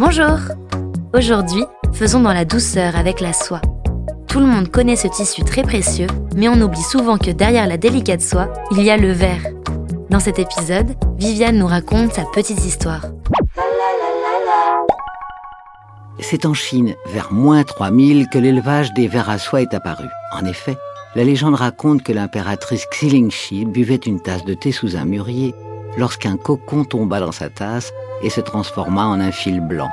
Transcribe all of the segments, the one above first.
Bonjour Aujourd'hui, faisons dans la douceur avec la soie. Tout le monde connaît ce tissu très précieux, mais on oublie souvent que derrière la délicate soie, il y a le verre. Dans cet épisode, Viviane nous raconte sa petite histoire. C'est en Chine, vers moins 3000, que l'élevage des vers à soie est apparu. En effet, la légende raconte que l'impératrice Xilingshi buvait une tasse de thé sous un mûrier lorsqu'un cocon tomba dans sa tasse et se transforma en un fil blanc.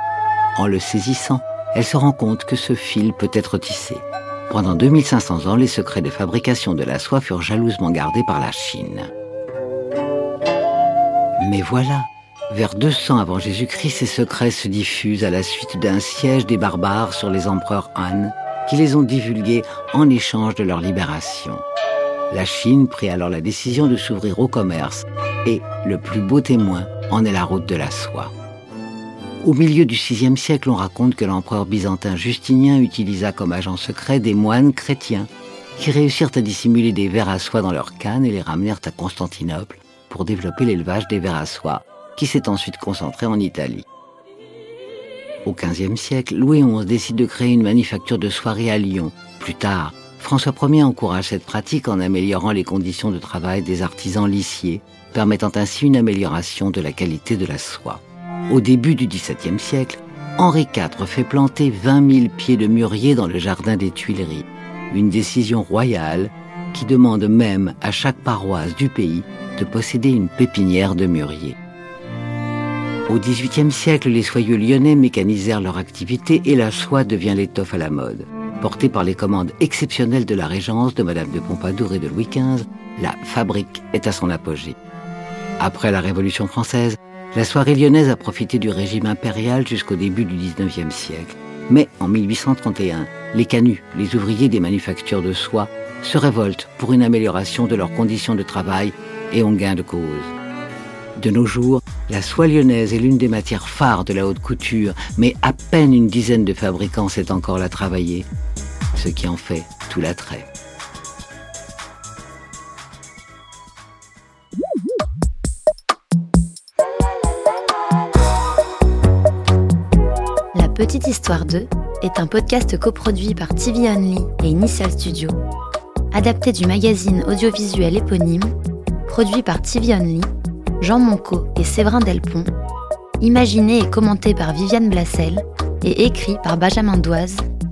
En le saisissant, elle se rend compte que ce fil peut être tissé. Pendant 2500 ans, les secrets de fabrication de la soie furent jalousement gardés par la Chine. Mais voilà, vers 200 avant Jésus-Christ, ces secrets se diffusent à la suite d'un siège des barbares sur les empereurs Han, qui les ont divulgués en échange de leur libération. La Chine prit alors la décision de s'ouvrir au commerce, et le plus beau témoin en est la route de la soie. Au milieu du VIe siècle, on raconte que l'empereur byzantin Justinien utilisa comme agent secret des moines chrétiens qui réussirent à dissimuler des vers à soie dans leurs cannes et les ramenèrent à Constantinople pour développer l'élevage des vers à soie, qui s'est ensuite concentré en Italie. Au XVe siècle, Louis XI décide de créer une manufacture de soierie à Lyon. Plus tard, François Ier encourage cette pratique en améliorant les conditions de travail des artisans lissiers, permettant ainsi une amélioration de la qualité de la soie. Au début du XVIIe siècle, Henri IV fait planter 20 000 pieds de mûrier dans le jardin des Tuileries, une décision royale qui demande même à chaque paroisse du pays de posséder une pépinière de mûrier. Au XVIIIe siècle, les soyeux lyonnais mécanisèrent leur activité et la soie devient l'étoffe à la mode. Portée par les commandes exceptionnelles de la Régence, de Madame de Pompadour et de Louis XV, la fabrique est à son apogée. Après la Révolution française, la soirée lyonnaise a profité du régime impérial jusqu'au début du XIXe siècle. Mais en 1831, les canuts, les ouvriers des manufactures de soie, se révoltent pour une amélioration de leurs conditions de travail et ont gain de cause. De nos jours, la soie lyonnaise est l'une des matières phares de la haute couture, mais à peine une dizaine de fabricants sait encore la travailler, ce qui en fait tout l'attrait. Petite Histoire 2 est un podcast coproduit par TV Only et Initial Studio, adapté du magazine audiovisuel éponyme, produit par TV Only, Jean Monco et Séverin Delpont, imaginé et commenté par Viviane Blassel et écrit par Benjamin Doise